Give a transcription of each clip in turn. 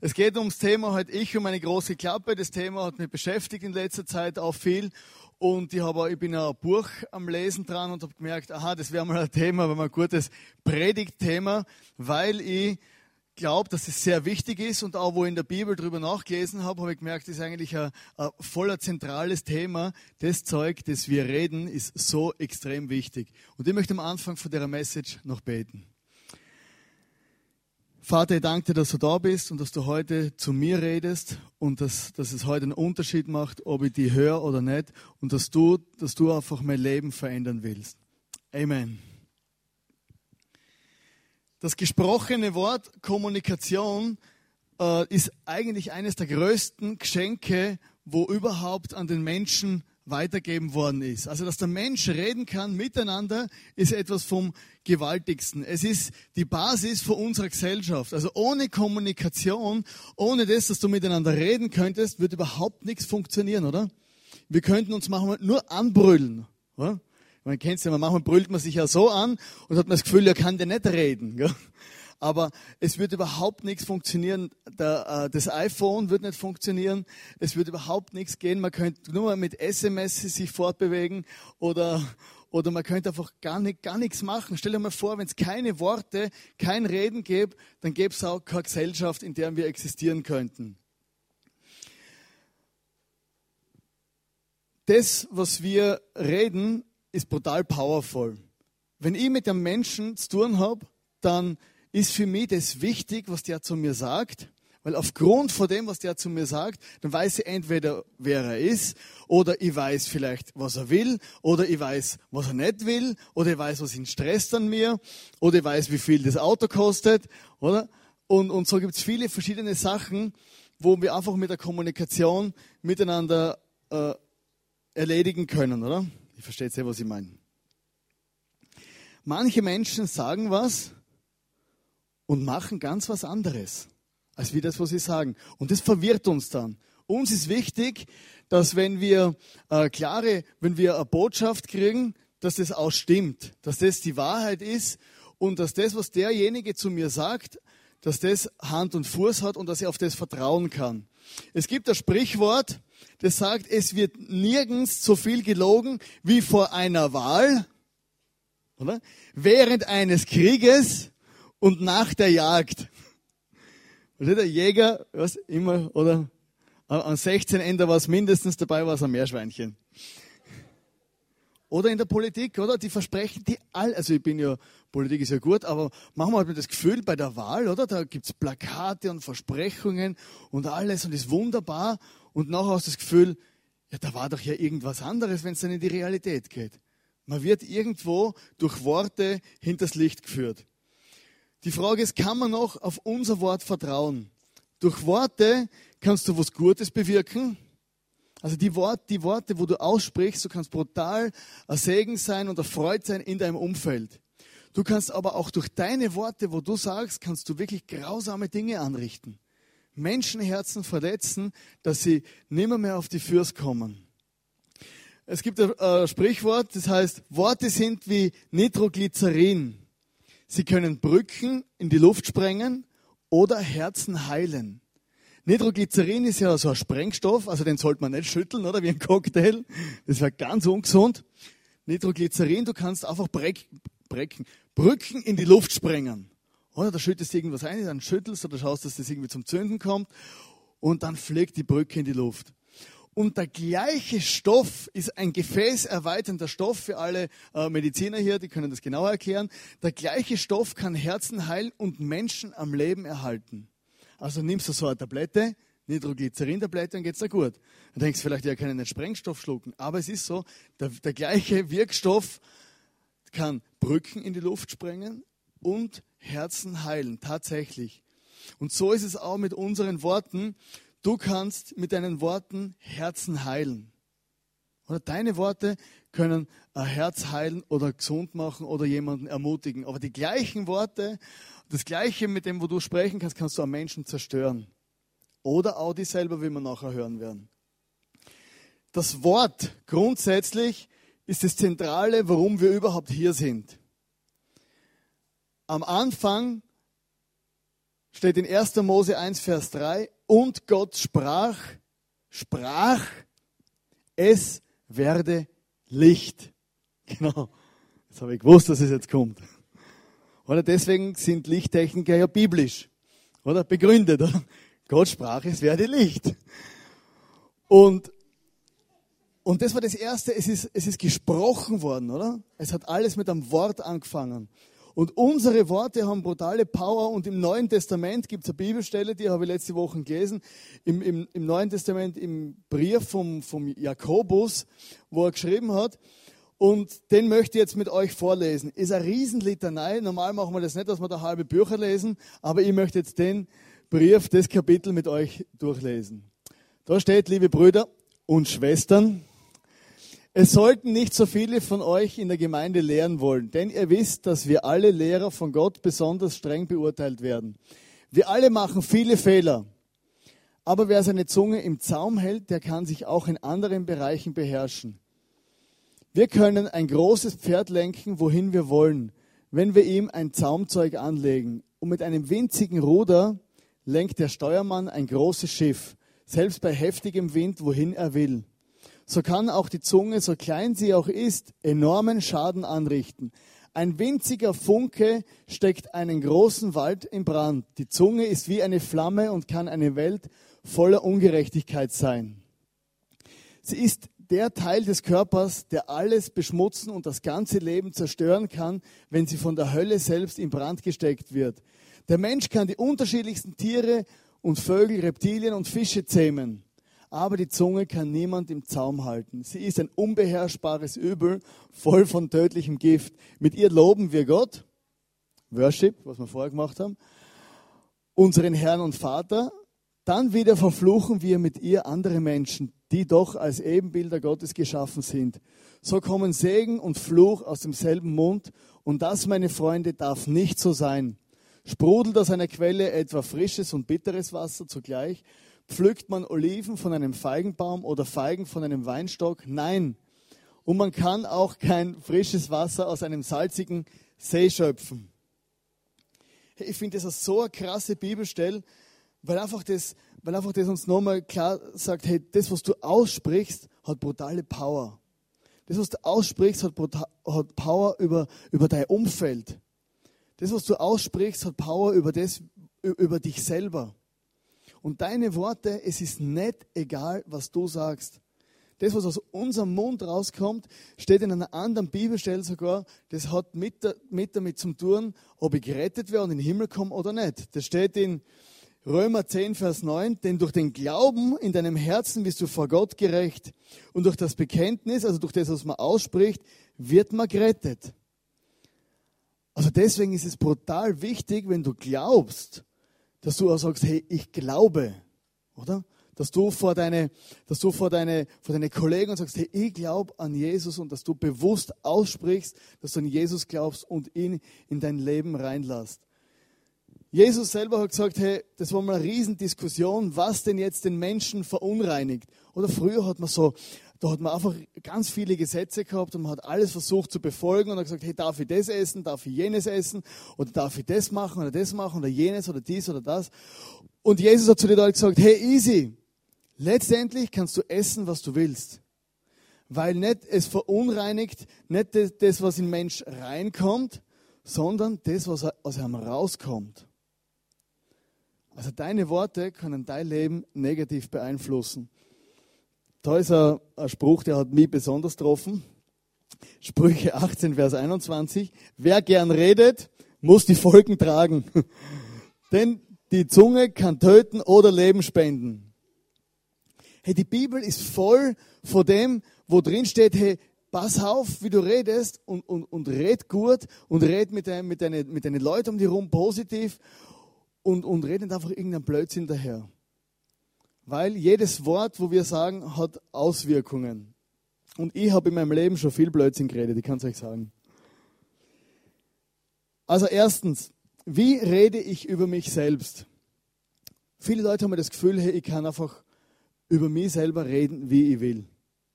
Es geht ums Thema halt ich und meine große Klappe. Das Thema hat mich beschäftigt in letzter Zeit auch viel. Und ich, habe, ich bin ein Buch am Lesen dran und habe gemerkt, aha, das wäre mal ein Thema, aber mal ein gutes Predigtthema, weil ich glaube, dass es sehr wichtig ist und auch wo ich in der Bibel drüber nachgelesen habe, habe ich gemerkt, das ist eigentlich ein, ein voller zentrales Thema. Das Zeug, das wir reden, ist so extrem wichtig. Und ich möchte am Anfang von der Message noch beten. Vater, ich danke dir, dass du da bist und dass du heute zu mir redest und dass, dass es heute einen Unterschied macht, ob ich die höre oder nicht und dass du, dass du einfach mein Leben verändern willst. Amen. Das gesprochene Wort Kommunikation äh, ist eigentlich eines der größten Geschenke, wo überhaupt an den Menschen weitergeben worden ist. Also, dass der Mensch reden kann miteinander, ist etwas vom Gewaltigsten. Es ist die Basis für unsere Gesellschaft. Also ohne Kommunikation, ohne das, dass du miteinander reden könntest, wird überhaupt nichts funktionieren, oder? Wir könnten uns manchmal nur anbrüllen. Oder? Man kennt es ja, manchmal brüllt man sich ja so an und hat man das Gefühl, er kann dir nicht reden. Gell? Aber es wird überhaupt nichts funktionieren. Der, äh, das iPhone wird nicht funktionieren. Es wird überhaupt nichts gehen. Man könnte nur mal mit SMS sich fortbewegen oder, oder man könnte einfach gar, nicht, gar nichts machen. Stell dir mal vor, wenn es keine Worte, kein Reden gäbe, dann gäbe es auch keine Gesellschaft, in der wir existieren könnten. Das, was wir reden, ist brutal powerful. Wenn ich mit einem Menschen zu tun habe, dann ist für mich das wichtig, was der zu mir sagt. Weil aufgrund von dem, was der zu mir sagt, dann weiß ich entweder, wer er ist, oder ich weiß vielleicht, was er will, oder ich weiß, was er nicht will, oder ich weiß, was ihn stresst an mir, oder ich weiß, wie viel das Auto kostet, oder? Und, und so gibt es viele verschiedene Sachen, wo wir einfach mit der Kommunikation miteinander äh, erledigen können, oder? Ich verstehe sehr, was ich meine. Manche Menschen sagen was, und machen ganz was anderes, als wie das, was sie sagen. Und das verwirrt uns dann. Uns ist wichtig, dass wenn wir äh, klare, wenn wir eine Botschaft kriegen, dass das auch stimmt, dass das die Wahrheit ist und dass das, was derjenige zu mir sagt, dass das Hand und Fuß hat und dass ich auf das vertrauen kann. Es gibt ein Sprichwort, das sagt, es wird nirgends so viel gelogen wie vor einer Wahl, oder? Während eines Krieges und nach der Jagd. Also der Jäger, was immer, oder an 16 Ende war es mindestens dabei, war es ein Meerschweinchen. Oder in der Politik, oder? Die versprechen die all, also ich bin ja, Politik ist ja gut, aber manchmal hat man das Gefühl bei der Wahl, oder? Da gibt's Plakate und Versprechungen und alles und ist wunderbar. Und nachher hast du das Gefühl, ja, da war doch ja irgendwas anderes, wenn es dann in die Realität geht. Man wird irgendwo durch Worte hinters Licht geführt. Die Frage ist, kann man noch auf unser Wort vertrauen? Durch Worte kannst du was Gutes bewirken. Also die, Wort, die Worte, wo du aussprichst, du kannst brutal ein Segen sein und erfreut sein in deinem Umfeld. Du kannst aber auch durch deine Worte, wo du sagst, kannst du wirklich grausame Dinge anrichten. Menschenherzen verletzen, dass sie nimmer mehr auf die Fürs kommen. Es gibt ein Sprichwort, das heißt, Worte sind wie Nitroglycerin. Sie können Brücken in die Luft sprengen oder Herzen heilen. Nitroglycerin ist ja so ein Sprengstoff, also den sollte man nicht schütteln, oder wie ein Cocktail. Das wäre ganz ungesund. Nitroglycerin, du kannst einfach Breck, Brecken, Brücken in die Luft sprengen. Oder da schüttest du irgendwas ein, dann schüttelst du, oder schaust, dass das irgendwie zum Zünden kommt und dann fliegt die Brücke in die Luft. Und der gleiche Stoff ist ein gefäßerweiternder Stoff für alle äh, Mediziner hier, die können das genauer erklären. Der gleiche Stoff kann Herzen heilen und Menschen am Leben erhalten. Also nimmst du so eine Tablette, Nitroglycerin-Tablette, dann geht's dir gut. Dann denkst du vielleicht, ja, kann ich nicht Sprengstoff schlucken. Aber es ist so, der, der gleiche Wirkstoff kann Brücken in die Luft sprengen und Herzen heilen, tatsächlich. Und so ist es auch mit unseren Worten. Du kannst mit deinen Worten Herzen heilen. Oder deine Worte können ein Herz heilen oder gesund machen oder jemanden ermutigen. Aber die gleichen Worte, das Gleiche mit dem, wo du sprechen kannst, kannst du am Menschen zerstören. Oder auch die selber, wie wir nachher hören werden. Das Wort grundsätzlich ist das Zentrale, warum wir überhaupt hier sind. Am Anfang steht in 1. Mose 1, Vers 3, und Gott sprach, sprach, es werde Licht. Genau. Jetzt habe ich gewusst, dass es jetzt kommt. Oder deswegen sind Lichttechniker ja biblisch. Oder begründet. Oder? Gott sprach, es werde Licht. Und, und das war das Erste, es ist, es ist gesprochen worden, oder? Es hat alles mit einem Wort angefangen. Und unsere Worte haben brutale Power. Und im Neuen Testament gibt es eine Bibelstelle, die habe ich letzte Woche gelesen. Im, im, im Neuen Testament, im Brief vom, vom Jakobus, wo er geschrieben hat. Und den möchte ich jetzt mit euch vorlesen. Ist eine Riesenlitanei. Normal machen wir das nicht, dass wir da halbe Bücher lesen. Aber ich möchte jetzt den Brief, das Kapitel mit euch durchlesen. Da steht, liebe Brüder und Schwestern, es sollten nicht so viele von euch in der Gemeinde lehren wollen, denn ihr wisst, dass wir alle Lehrer von Gott besonders streng beurteilt werden. Wir alle machen viele Fehler. Aber wer seine Zunge im Zaum hält, der kann sich auch in anderen Bereichen beherrschen. Wir können ein großes Pferd lenken, wohin wir wollen, wenn wir ihm ein Zaumzeug anlegen. Und mit einem winzigen Ruder lenkt der Steuermann ein großes Schiff, selbst bei heftigem Wind, wohin er will so kann auch die Zunge, so klein sie auch ist, enormen Schaden anrichten. Ein winziger Funke steckt einen großen Wald in Brand. Die Zunge ist wie eine Flamme und kann eine Welt voller Ungerechtigkeit sein. Sie ist der Teil des Körpers, der alles beschmutzen und das ganze Leben zerstören kann, wenn sie von der Hölle selbst in Brand gesteckt wird. Der Mensch kann die unterschiedlichsten Tiere und Vögel, Reptilien und Fische zähmen aber die Zunge kann niemand im Zaum halten. Sie ist ein unbeherrschbares Übel, voll von tödlichem Gift. Mit ihr loben wir Gott, Worship, was wir vorher gemacht haben, unseren Herrn und Vater. Dann wieder verfluchen wir mit ihr andere Menschen, die doch als Ebenbilder Gottes geschaffen sind. So kommen Segen und Fluch aus demselben Mund. Und das, meine Freunde, darf nicht so sein. Sprudelt aus einer Quelle etwa frisches und bitteres Wasser zugleich? Pflückt man Oliven von einem Feigenbaum oder Feigen von einem Weinstock? Nein. Und man kann auch kein frisches Wasser aus einem salzigen See schöpfen. Ich finde das so eine krasse Bibelstelle, weil einfach das, weil einfach das uns nochmal klar sagt, hey, das, was du aussprichst, hat brutale Power. Das, was du aussprichst, hat, hat Power über, über dein Umfeld. Das, was du aussprichst, hat Power über, das, über dich selber. Und deine Worte, es ist nicht egal, was du sagst. Das, was aus unserem Mund rauskommt, steht in einer anderen Bibelstelle sogar, das hat mit, mit damit zu tun, ob ich gerettet werde und in den Himmel komme oder nicht. Das steht in Römer 10, Vers 9, denn durch den Glauben in deinem Herzen bist du vor Gott gerecht. Und durch das Bekenntnis, also durch das, was man ausspricht, wird man gerettet. Also deswegen ist es brutal wichtig, wenn du glaubst, dass du auch sagst, hey, ich glaube, oder? Dass du vor deine, dass du vor deine, vor deine Kollegen sagst, hey, ich glaube an Jesus und dass du bewusst aussprichst, dass du an Jesus glaubst und ihn in dein Leben reinlässt. Jesus selber hat gesagt, hey, das war mal eine Riesendiskussion, was denn jetzt den Menschen verunreinigt. Oder früher hat man so, da hat man einfach ganz viele Gesetze gehabt und man hat alles versucht zu befolgen und hat gesagt, hey, darf ich das essen, darf ich jenes essen oder darf ich das machen oder das machen oder jenes oder dies oder das. Und Jesus hat zu den Leuten gesagt, hey, easy, letztendlich kannst du essen, was du willst. Weil nicht es verunreinigt, nicht das, was in Mensch reinkommt, sondern das, was aus ihm rauskommt. Also deine Worte können dein Leben negativ beeinflussen. Da ist ein, ein Spruch, der hat mich besonders getroffen. Sprüche 18, Vers 21. Wer gern redet, muss die Folgen tragen. Denn die Zunge kann töten oder Leben spenden. Hey, die Bibel ist voll von dem, wo drin steht, hey, pass auf, wie du redest und, und, und red gut und red mit, dein, mit, deinen, mit deinen Leuten um dich herum positiv und, und red nicht einfach irgendeinen Blödsinn daher. Weil jedes Wort, wo wir sagen, hat Auswirkungen. Und ich habe in meinem Leben schon viel Blödsinn geredet, ich kann es euch sagen. Also erstens, wie rede ich über mich selbst? Viele Leute haben das Gefühl, hey, ich kann einfach über mich selber reden, wie ich will.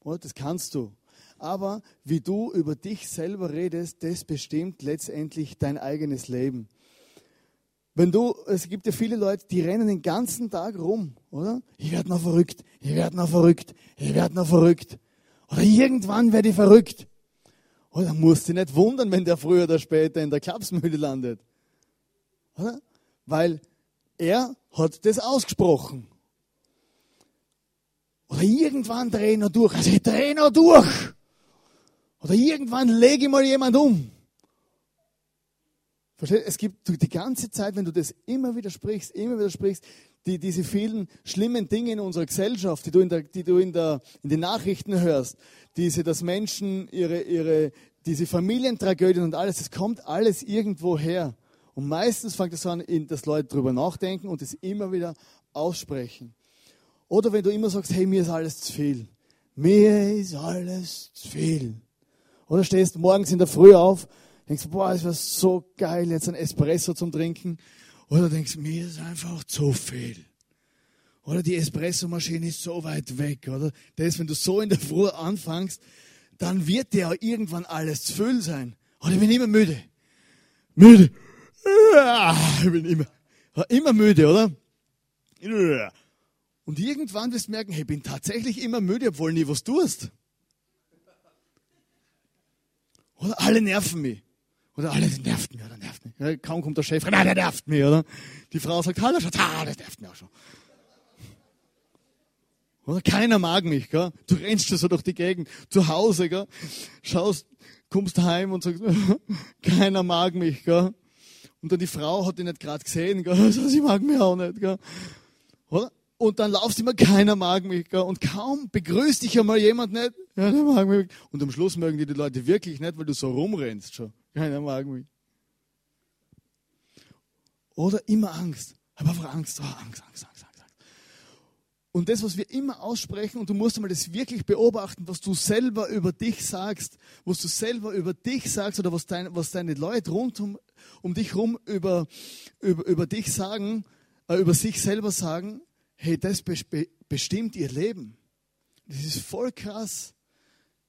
Oh, das kannst du. Aber wie du über dich selber redest, das bestimmt letztendlich dein eigenes Leben. Wenn du, es gibt ja viele Leute, die rennen den ganzen Tag rum, oder? Ich werde noch verrückt, ich werde noch verrückt, ich werde noch verrückt. Oder irgendwann werde ich verrückt. Oder musst du nicht wundern, wenn der früher oder später in der Klapsmühle landet. Oder? Weil er hat das ausgesprochen. Oder irgendwann drehe ich noch durch. Also ich drehe noch durch. Oder irgendwann lege ich mal jemand um. Versteht? Es gibt die ganze Zeit, wenn du das immer wieder sprichst, immer wieder sprichst, die, diese vielen schlimmen Dinge in unserer Gesellschaft, die du, in, der, die du in, der, in den Nachrichten hörst, diese, dass Menschen ihre, ihre, diese Familientragödien und alles, das kommt alles irgendwo her. Und meistens fängt es an, dass Leute darüber nachdenken und es immer wieder aussprechen. Oder wenn du immer sagst, hey, mir ist alles zu viel. Mir ist alles zu viel. Oder stehst morgens in der Früh auf, denkst, boah, es war so geil, jetzt ein Espresso zum Trinken. Oder denkst, mir ist einfach zu viel. Oder die Espressomaschine ist so weit weg. Oder das, wenn du so in der Früh anfängst, dann wird dir irgendwann alles zu viel sein. Oder ich bin immer müde. Müde. Ich bin immer, immer müde, oder? Und irgendwann wirst du merken, hey, ich bin tatsächlich immer müde, obwohl nie was tust. Oder alle nerven mich. Oder alle, das nervt mich, oder nervt mich. Ja, kaum kommt der Chef, nein, der nervt mich, oder? Die Frau sagt, hallo Schatz, ah, das nervt mich auch schon. Oder keiner mag mich, gell? Du rennst so durch die Gegend, zu Hause, gell? Schaust, kommst heim und sagst, keiner mag mich, gell? Und dann die Frau hat dich nicht gerade gesehen, gell? Sie mag mich auch nicht, gell? Oder? Und dann laufst immer, keiner mag mich, gell? Und kaum begrüßt dich einmal jemand nicht, ja, der mag mich. Und am Schluss mögen die, die Leute wirklich nicht, weil du so rumrennst schon. Keiner mag mich. Oder immer Angst. Hab einfach Angst, oh, Angst, Angst, Angst. Und das, was wir immer aussprechen, und du musst einmal das wirklich beobachten, was du selber über dich sagst, was du selber über dich sagst oder was, dein, was deine Leute rund um, um dich herum über, über, über dich sagen, äh, über sich selber sagen, hey, das be bestimmt ihr Leben. Das ist voll krass,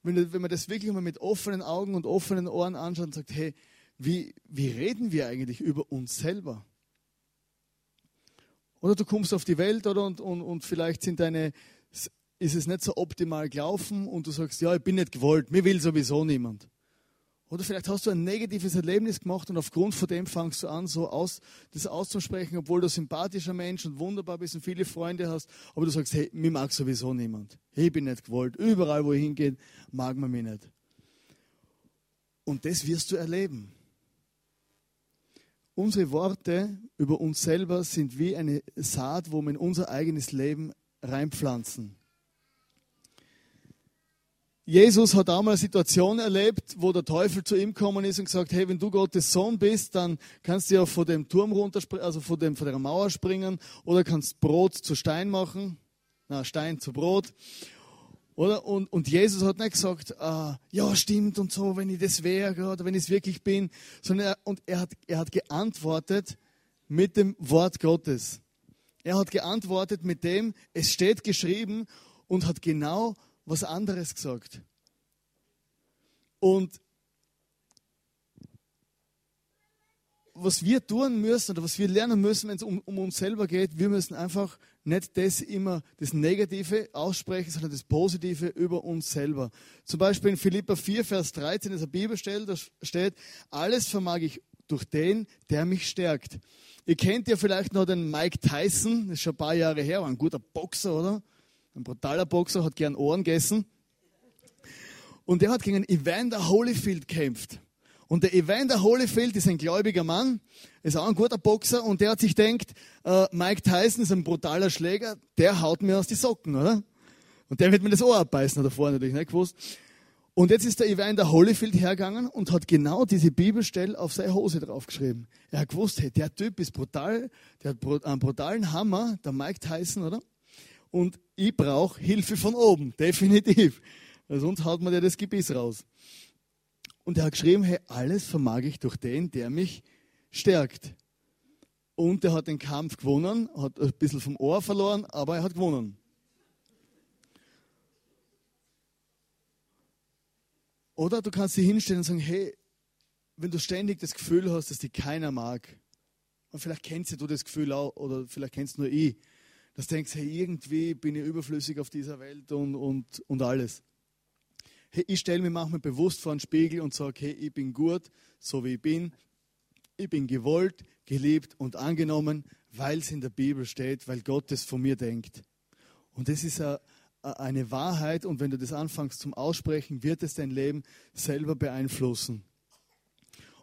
wenn, wenn man das wirklich mal mit offenen Augen und offenen Ohren anschaut und sagt, hey, wie, wie reden wir eigentlich über uns selber? Oder du kommst auf die Welt oder und, und, und vielleicht sind deine, ist es nicht so optimal gelaufen und du sagst, ja, ich bin nicht gewollt, mir will sowieso niemand. Oder vielleicht hast du ein negatives Erlebnis gemacht und aufgrund von dem fangst du an, so aus, das auszusprechen, obwohl du ein sympathischer Mensch und wunderbar bist und viele Freunde hast, aber du sagst, hey, mir mag sowieso niemand. Ich bin nicht gewollt. Überall, wo ich hingehe, mag man mich nicht. Und das wirst du erleben. Unsere Worte über uns selber sind wie eine Saat, wo wir in unser eigenes Leben reinpflanzen. Jesus hat einmal eine Situation erlebt, wo der Teufel zu ihm gekommen ist und gesagt, hey, wenn du Gottes Sohn bist, dann kannst du ja von dem Turm runterspringen, also von, dem, von der Mauer springen oder kannst Brot zu Stein machen, na, Stein zu Brot. Oder? Und, und Jesus hat nicht gesagt, äh, ja, stimmt und so, wenn ich das wäre oder wenn ich es wirklich bin, sondern er, und er hat, er hat geantwortet mit dem Wort Gottes. Er hat geantwortet mit dem, es steht geschrieben und hat genau was anderes gesagt. Und was wir tun müssen oder was wir lernen müssen, wenn es um, um, uns selber geht, wir müssen einfach nicht das immer das Negative aussprechen, sondern das Positive über uns selber. Zum Beispiel in Philippa 4, Vers 13 ist eine Bibelstelle, da steht, alles vermag ich durch den, der mich stärkt. Ihr kennt ja vielleicht noch den Mike Tyson, das ist schon ein paar Jahre her, war ein guter Boxer, oder? Ein brutaler Boxer, hat gern Ohren gegessen. Und der hat gegen Evander Holyfield gekämpft. Und der Evander Holyfield ist ein gläubiger Mann, ist auch ein guter Boxer und der hat sich denkt, äh, Mike Tyson ist ein brutaler Schläger, der haut mir aus die Socken, oder? Und der wird mir das Ohr abbeißen, hat er vorher natürlich nicht gewusst. Und jetzt ist der Evander Holyfield hergegangen und hat genau diese Bibelstelle auf seine Hose draufgeschrieben. Er hat gewusst, hey, der Typ ist brutal, der hat einen brutalen Hammer, der Mike Tyson, oder? Und ich brauche Hilfe von oben, definitiv. Sonst haut man der das Gebiss raus. Und er hat geschrieben, hey, alles vermag ich durch den, der mich stärkt. Und er hat den Kampf gewonnen, hat ein bisschen vom Ohr verloren, aber er hat gewonnen. Oder du kannst dich hinstellen und sagen, hey, wenn du ständig das Gefühl hast, dass dich keiner mag, und vielleicht kennst du das Gefühl auch, oder vielleicht kennst nur ich, dass du denkst, hey, irgendwie bin ich überflüssig auf dieser Welt und, und, und alles. Hey, ich stelle mir manchmal bewusst vor einen Spiegel und sage, hey, ich bin gut, so wie ich bin. Ich bin gewollt, geliebt und angenommen, weil es in der Bibel steht, weil Gott es von mir denkt. Und das ist eine Wahrheit und wenn du das anfängst zum Aussprechen, wird es dein Leben selber beeinflussen.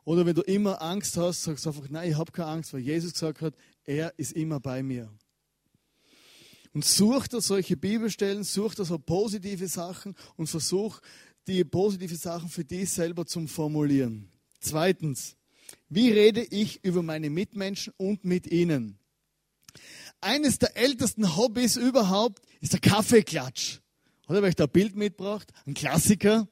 Oder wenn du immer Angst hast, sagst du einfach, nein, ich habe keine Angst, weil Jesus gesagt hat, er ist immer bei mir. Und such da solche Bibelstellen, such da so positive Sachen und versuch die positive Sachen für dich selber zu formulieren. Zweitens, wie rede ich über meine Mitmenschen und mit ihnen? Eines der ältesten Hobbys überhaupt ist der Kaffeeklatsch. Oder, weil ich da ein Bild mitgebracht, ein Klassiker.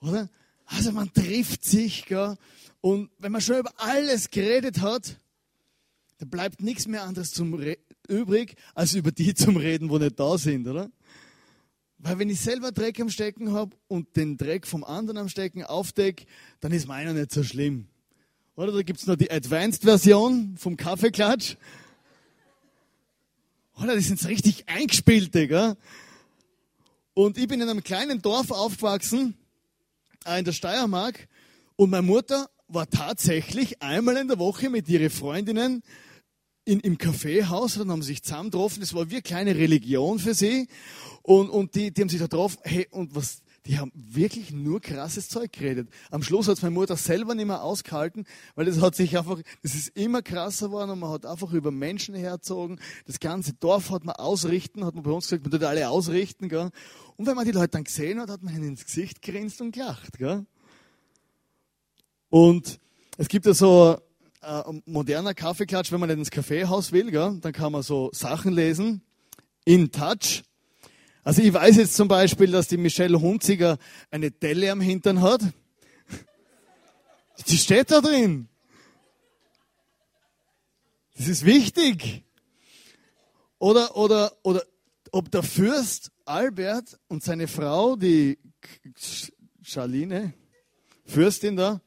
Oder? Also man trifft sich, gell? und wenn man schon über alles geredet hat, dann bleibt nichts mehr anderes zum übrig, als über die zum Reden, wo nicht da sind, oder? Weil wenn ich selber Dreck am Stecken habe und den Dreck vom anderen am Stecken aufdecke, dann ist meiner nicht so schlimm. Oder da gibt es noch die Advanced-Version vom Kaffeeklatsch. Oder das sind so richtig eingespielte, gell? Und ich bin in einem kleinen Dorf aufgewachsen, in der Steiermark, und meine Mutter war tatsächlich einmal in der Woche mit ihren Freundinnen in, im Kaffeehaus, dann haben sie sich zusammen getroffen, das war wie eine kleine Religion für sie. Und, und die, die haben sich da getroffen, hey, und was, die haben wirklich nur krasses Zeug geredet. Am Schluss hat es meine Mutter selber nicht mehr ausgehalten, weil das hat sich einfach, das ist immer krasser geworden und man hat einfach über Menschen herzogen. Das ganze Dorf hat man ausrichten, hat man bei uns gesagt, man tut alle ausrichten, gell. Und wenn man die Leute dann gesehen hat, hat man ihnen ins Gesicht grinst und gelacht, gell. Und es gibt ja so äh, moderner Kaffeeklatsch, wenn man nicht ins Kaffeehaus will, gell, dann kann man so Sachen lesen. In Touch. Also ich weiß jetzt zum Beispiel, dass die Michelle Hunziger eine Delle am Hintern hat. Die steht da drin. Das ist wichtig. Oder, oder, oder ob der Fürst Albert und seine Frau, die Charline, Fürstin da,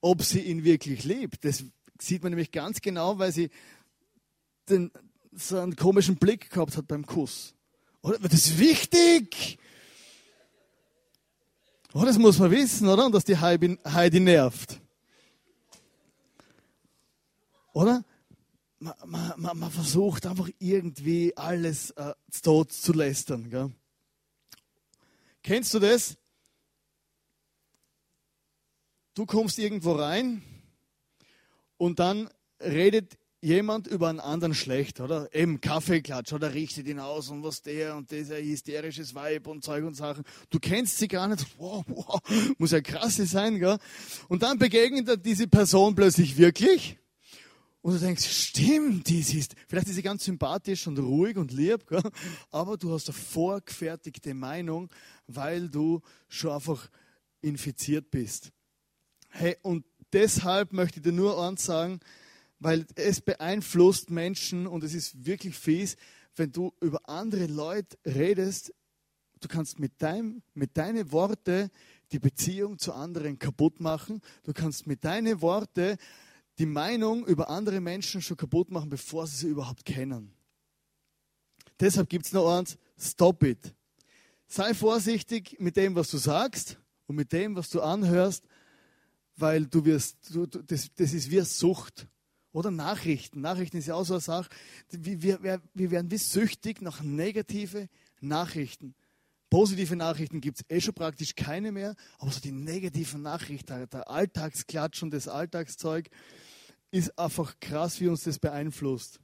ob sie ihn wirklich liebt. Das sieht man nämlich ganz genau, weil sie den, so einen komischen Blick gehabt hat beim Kuss. Oder? Das ist wichtig. Oh, das muss man wissen, oder? Und dass die Heidi, Heidi nervt. Oder? Man, man, man, versucht einfach irgendwie alles äh, tot zu lästern. Gell? Kennst du das? Du kommst irgendwo rein und dann redet jemand über einen anderen schlecht, oder? Eben Kaffeeklatsch, oder richtet ihn aus und was der und dieser hysterisches Weib und Zeug und Sachen. Du kennst sie gar nicht. Wow, wow, muss ja krass sein, gell? Und dann begegnet diese Person plötzlich wirklich. Und du denkst, stimmt, dies ist, vielleicht ist sie ganz sympathisch und ruhig und lieb, gell? aber du hast eine vorgefertigte Meinung, weil du schon einfach infiziert bist. Hey, und deshalb möchte ich dir nur eins sagen, weil es beeinflusst Menschen und es ist wirklich fies, wenn du über andere Leute redest, du kannst mit, deinem, mit deinen Worten die Beziehung zu anderen kaputt machen. Du kannst mit deinen Worten die Meinung über andere Menschen schon kaputt machen, bevor sie sie überhaupt kennen. Deshalb gibt es noch eins, stop it. Sei vorsichtig mit dem, was du sagst und mit dem, was du anhörst, weil du wirst, du, das, das ist wie Sucht. Oder Nachrichten. Nachrichten ist ja auch so eine Sache. Wir, wir, wir werden wie süchtig nach negative Nachrichten. Positive Nachrichten gibt es eh schon praktisch keine mehr, aber so die negativen Nachrichten, der Alltagsklatsch und das Alltagszeug, ist einfach krass, wie uns das beeinflusst.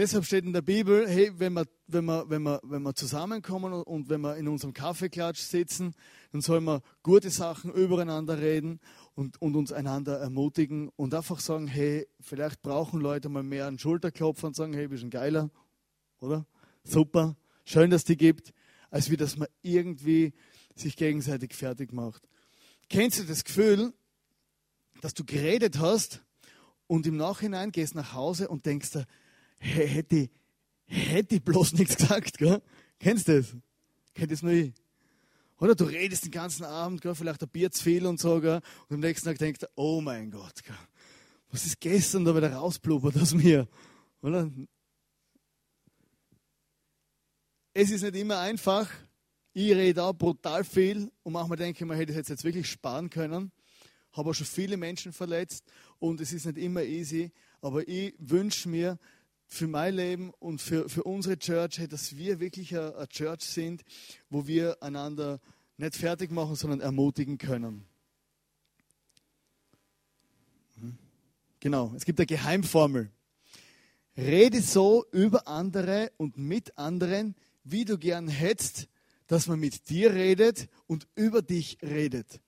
Deshalb steht in der Bibel, hey, wenn wir, wenn wir, wenn wir, wenn wir zusammenkommen und wenn wir in unserem Kaffeeklatsch sitzen, dann sollen wir gute Sachen übereinander reden und, und uns einander ermutigen und einfach sagen, hey, vielleicht brauchen Leute mal mehr einen Schulterklopfer und sagen, hey, wir sind geiler, oder? Super, schön, dass die gibt, als wie dass man irgendwie sich gegenseitig fertig macht. Kennst du das Gefühl, dass du geredet hast und im Nachhinein gehst nach Hause und denkst dir, hätte, hätte ich bloß nichts gesagt, gell? Kennst du das? Kennt das nur ich? Oder du redest den ganzen Abend, gell? vielleicht ein Bier zu viel und so, gell? und am nächsten Tag denkst du, oh mein Gott, gell? Was ist gestern da wieder rausblubbert aus mir? Oder? Es ist nicht immer einfach. Ich rede auch brutal viel und manchmal denke ich mir, hätte ich jetzt wirklich sparen können. Habe auch schon viele Menschen verletzt und es ist nicht immer easy. Aber ich wünsche mir für mein Leben und für, für unsere Church, dass wir wirklich eine Church sind, wo wir einander nicht fertig machen, sondern ermutigen können. Genau, es gibt eine Geheimformel. Rede so über andere und mit anderen, wie du gern hättest, dass man mit dir redet und über dich redet.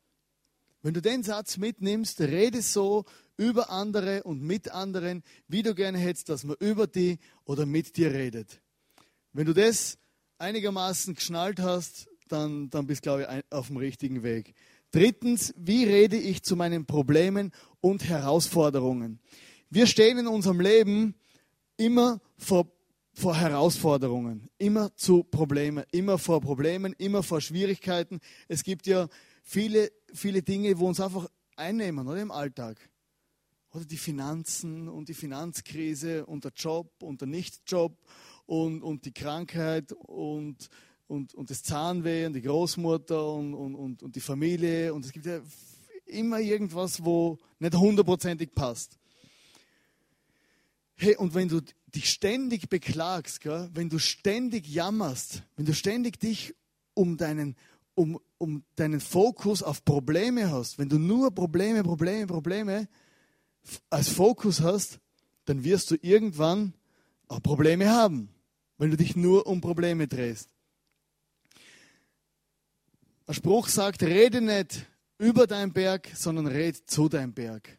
Wenn du den Satz mitnimmst, rede so über andere und mit anderen, wie du gerne hättest, dass man über die oder mit dir redet. Wenn du das einigermaßen geschnallt hast, dann, dann bist du, glaube ich, auf dem richtigen Weg. Drittens, wie rede ich zu meinen Problemen und Herausforderungen? Wir stehen in unserem Leben immer vor, vor Herausforderungen, immer zu Problemen, immer vor Problemen, immer vor Schwierigkeiten. Es gibt ja viele, viele Dinge, wo uns einfach einnehmen, oder im Alltag. Oder die Finanzen und die Finanzkrise und der Job und der Nichtjob und, und die Krankheit und, und, und das Zahnweh und die Großmutter und, und, und, und die Familie. Und es gibt ja immer irgendwas, wo nicht hundertprozentig passt. Hey, und wenn du dich ständig beklagst, gell, wenn du ständig jammerst, wenn du ständig dich um deinen, um, um deinen Fokus auf Probleme hast, wenn du nur Probleme, Probleme, Probleme, als Fokus hast, dann wirst du irgendwann auch Probleme haben, wenn du dich nur um Probleme drehst. Ein Spruch sagt, rede nicht über deinen Berg, sondern red zu deinem Berg.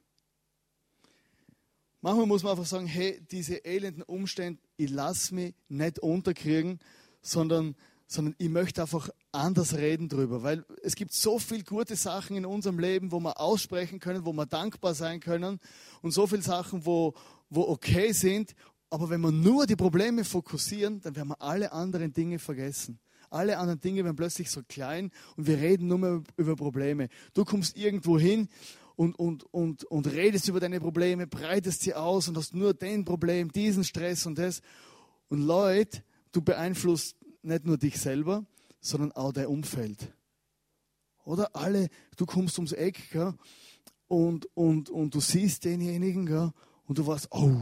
Manchmal muss man einfach sagen, hey, diese elenden Umstände, ich lasse mich nicht unterkriegen, sondern sondern ich möchte einfach anders reden drüber, weil es gibt so viele gute Sachen in unserem Leben, wo wir aussprechen können, wo wir dankbar sein können und so viele Sachen, wo, wo okay sind. Aber wenn wir nur die Probleme fokussieren, dann werden wir alle anderen Dinge vergessen. Alle anderen Dinge werden plötzlich so klein und wir reden nur mehr über Probleme. Du kommst irgendwo hin und, und, und, und redest über deine Probleme, breitest sie aus und hast nur den Problem, diesen Stress und das. Und Leute, du beeinflusst nicht nur dich selber, sondern auch dein Umfeld. Oder alle, du kommst ums Eck gell, und, und, und du siehst denjenigen gell, und du weißt, oh,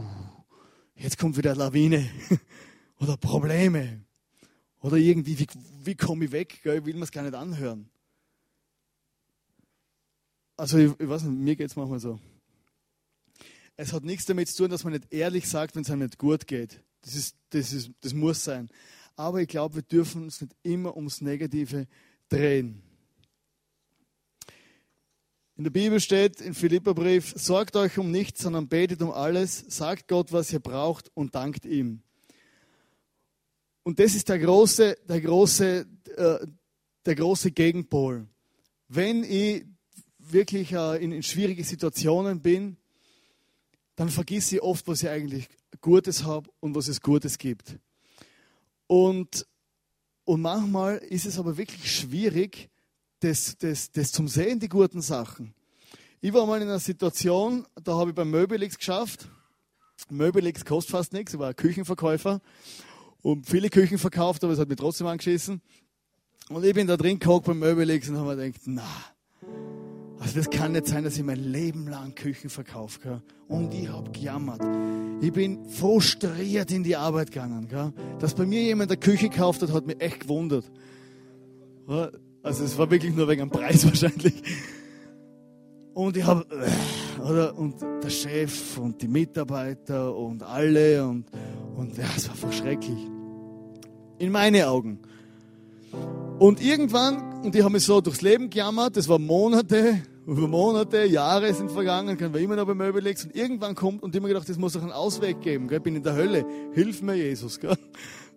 jetzt kommt wieder Lawine oder Probleme. Oder irgendwie, wie, wie komme ich weg? Gell, ich will mir es gar nicht anhören. Also ich, ich weiß nicht, mir geht es manchmal so. Es hat nichts damit zu tun, dass man nicht ehrlich sagt, wenn es einem nicht gut geht. Das, ist, das, ist, das muss sein aber ich glaube, wir dürfen uns nicht immer ums Negative drehen. In der Bibel steht im Philipperbrief, sorgt euch um nichts, sondern betet um alles, sagt Gott, was ihr braucht und dankt ihm. Und das ist der große, der große, äh, der große Gegenpol. Wenn ich wirklich äh, in, in schwierige Situationen bin, dann vergesse ich oft, was ich eigentlich Gutes habe und was es Gutes gibt. Und, und manchmal ist es aber wirklich schwierig, das, das, das zum Sehen, die guten Sachen. Ich war mal in einer Situation, da habe ich beim Möbelix geschafft. Möbelix kostet fast nichts, ich war Küchenverkäufer und viele Küchen verkauft, aber es hat mich trotzdem angeschissen. Und ich bin da drin gehockt beim Möbelix und habe mir gedacht, na, also das kann nicht sein, dass ich mein Leben lang Küchen verkaufe. Gell? Und ich habe gejammert. Ich bin frustriert in die Arbeit gegangen. Gell? Dass bei mir jemand eine Küche gekauft hat, hat mich echt gewundert. Also es war wirklich nur wegen dem Preis wahrscheinlich. Und ich habe, äh, und der Chef und die Mitarbeiter und alle und, und ja, es war einfach schrecklich. In meine Augen. Und irgendwann, und die haben mich so durchs Leben gejammert, das war Monate, Monate, Jahre sind vergangen, können wir immer noch bei Möbelix und irgendwann kommt und immer gedacht, das muss doch einen Ausweg geben, gell? ich bin in der Hölle, hilf mir Jesus, gell?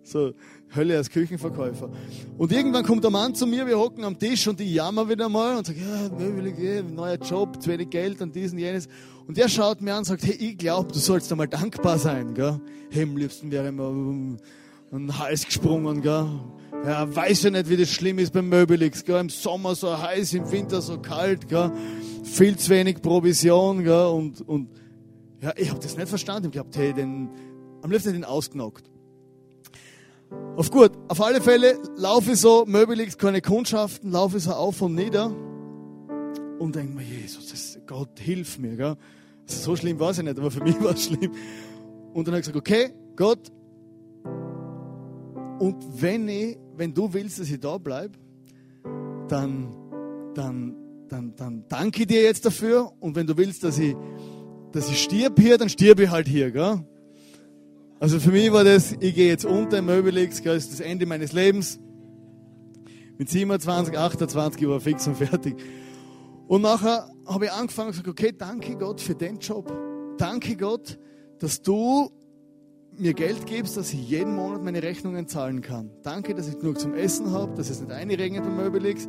so Hölle als Küchenverkäufer. Und irgendwann kommt der Mann zu mir, wir hocken am Tisch und ich jammer wieder mal und sage, ja, Möbelix, neuer Job, zu wenig Geld und dies und jenes. Und der schaut mir an und sagt, hey, ich glaube, du sollst einmal dankbar sein, gell? Hey, am liebsten wäre mir um den Hals gesprungen, gell? Ja, weiß ja nicht, wie das schlimm ist beim Möbelix. Gell? Im Sommer so heiß, im Winter so kalt. Gell? Viel zu wenig Provision. Gell? Und, und Ja, ich habe das nicht verstanden. Ich glaube, hey, den, am liebsten den ausgenockt. Auf gut, auf alle Fälle laufe ich so, Möbelix, keine Kundschaften, laufe ich so auf und nieder und denke mir, Jesus, das, Gott, hilf mir. Gell? So schlimm war es ja nicht, aber für mich war es schlimm. Und dann habe ich gesagt, okay, Gott, und wenn, ich, wenn du willst, dass ich da bleibe, dann, dann, dann, dann danke ich dir jetzt dafür. Und wenn du willst, dass ich, dass ich stirb hier, dann stirb ich halt hier. Gell? Also für mich war das, ich gehe jetzt unter im Möbelix, das ist das Ende meines Lebens. Mit 27, 28 ich war fix und fertig. Und nachher habe ich angefangen und gesagt, okay, danke Gott für den Job. Danke Gott, dass du mir Geld gibst, dass ich jeden Monat meine Rechnungen zahlen kann. Danke, dass ich genug zum Essen habe, dass es nicht einregnet im Möbelix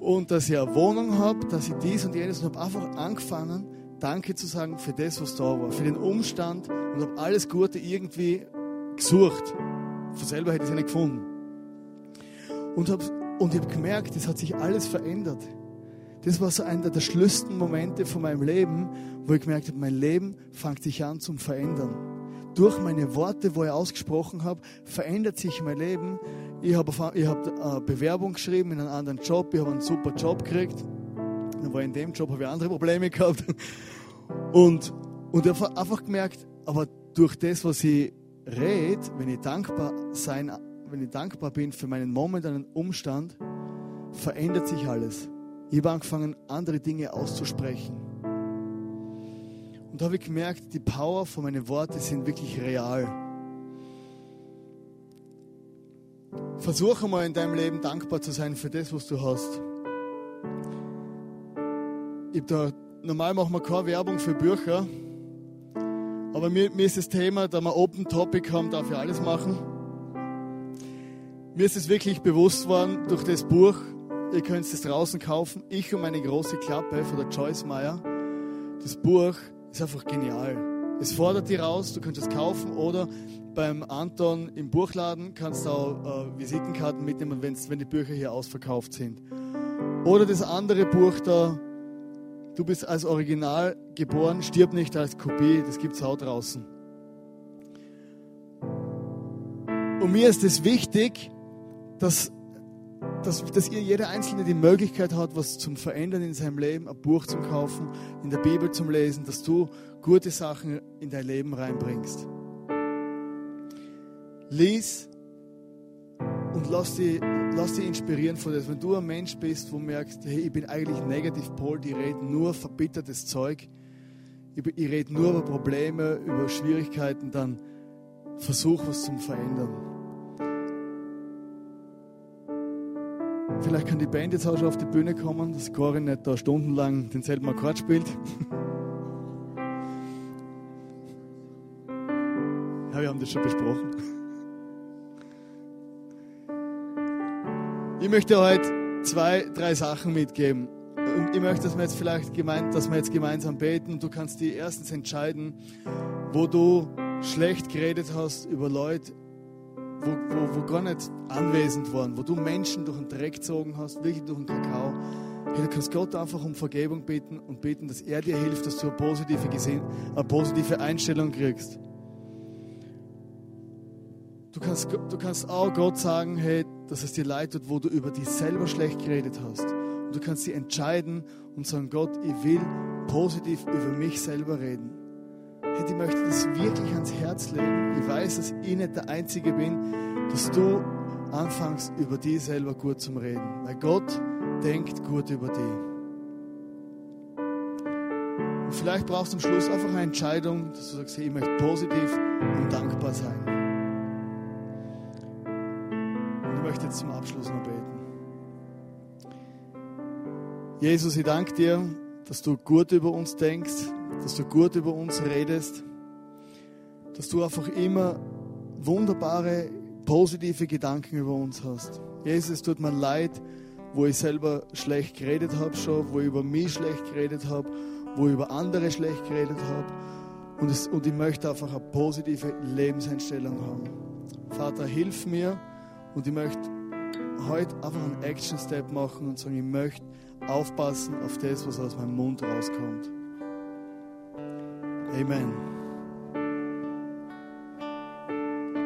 und dass ich eine Wohnung habe, dass ich dies und jenes und habe einfach angefangen, Danke zu sagen für das, was da war, für den Umstand und habe alles Gute irgendwie gesucht. Von selber hätte ich es nicht gefunden. Und, hab, und ich habe gemerkt, es hat sich alles verändert. Das war so einer der schlimmsten Momente von meinem Leben, wo ich gemerkt habe, mein Leben fängt sich an zum Verändern. Durch meine Worte, wo ich ausgesprochen habe, verändert sich mein Leben. Ich habe hab eine Bewerbung geschrieben in einen anderen Job, ich habe einen super Job gekriegt. Dann in dem Job, habe ich andere Probleme gehabt. Und, und ich habe einfach gemerkt, aber durch das, was ich rede, wenn ich dankbar sein, wenn ich dankbar bin für meinen momentanen Umstand, verändert sich alles. Ich habe angefangen, andere Dinge auszusprechen. Und da habe ich gemerkt, die Power von meinen Worten sind wirklich real. Versuche mal in deinem Leben dankbar zu sein für das, was du hast ich da, normal machen wir keine Werbung für Bücher, aber mir, mir ist das Thema, da wir Open Topic haben, darf ich alles machen. Mir ist es wirklich bewusst worden durch das Buch, ihr könnt es draußen kaufen, Ich und meine große Klappe von der Joyce Meyer. Das Buch ist einfach genial. Es fordert dich raus, du kannst es kaufen oder beim Anton im Buchladen kannst du auch äh, Visitenkarten mitnehmen, wenn die Bücher hier ausverkauft sind. Oder das andere Buch da, Du bist als Original geboren, stirb nicht als Kopie, das gibt es auch draußen. Und mir ist es wichtig, dass, dass, dass ihr jeder Einzelne die Möglichkeit hat, was zum Verändern in seinem Leben, ein Buch zum Kaufen, in der Bibel zum Lesen, dass du gute Sachen in dein Leben reinbringst. Lies und lass dich, lass dich inspirieren von das. Wenn du ein Mensch bist, wo du merkst, hey, ich bin eigentlich negativ Pol, die reden nur verbittertes Zeug, ich, ich rede nur über Probleme, über Schwierigkeiten, dann versuch was zum Verändern. Vielleicht kann die Band jetzt auch schon auf die Bühne kommen, dass Corin nicht da stundenlang denselben Akkord spielt. ja, wir haben das schon besprochen. Ich möchte heute zwei, drei Sachen mitgeben. Und ich möchte, dass wir jetzt vielleicht gemeint, dass wir jetzt gemeinsam beten. Du kannst dir erstens entscheiden, wo du schlecht geredet hast über Leute, wo, wo, wo gar nicht anwesend waren, wo du Menschen durch den Dreck gezogen hast, wirklich durch den Kakao. Hey, du kannst Gott einfach um Vergebung bitten und beten, dass er dir hilft, dass du eine positive, eine positive Einstellung kriegst. Du kannst, du kannst auch Gott sagen, hey, dass es dir leid tut, wo du über dich selber schlecht geredet hast. Und du kannst dich entscheiden und sagen, Gott, ich will positiv über mich selber reden. Ich möchte das wirklich ans Herz legen. Ich weiß, dass ich nicht der Einzige bin, dass du anfängst, über dich selber gut zu reden. Weil Gott denkt gut über dich. Und vielleicht brauchst du am Schluss einfach eine Entscheidung, dass du sagst, hey, ich möchte positiv und dankbar sein. möchte jetzt zum Abschluss noch beten. Jesus, ich danke dir, dass du gut über uns denkst, dass du gut über uns redest, dass du einfach immer wunderbare, positive Gedanken über uns hast. Jesus, es tut mir leid, wo ich selber schlecht geredet habe schon, wo ich über mich schlecht geredet habe, wo ich über andere schlecht geredet habe. Und, es, und ich möchte einfach eine positive Lebenseinstellung haben. Vater, hilf mir, und ich möchte heute einfach einen Action-Step machen und sagen, ich möchte aufpassen auf das, was aus meinem Mund rauskommt. Amen.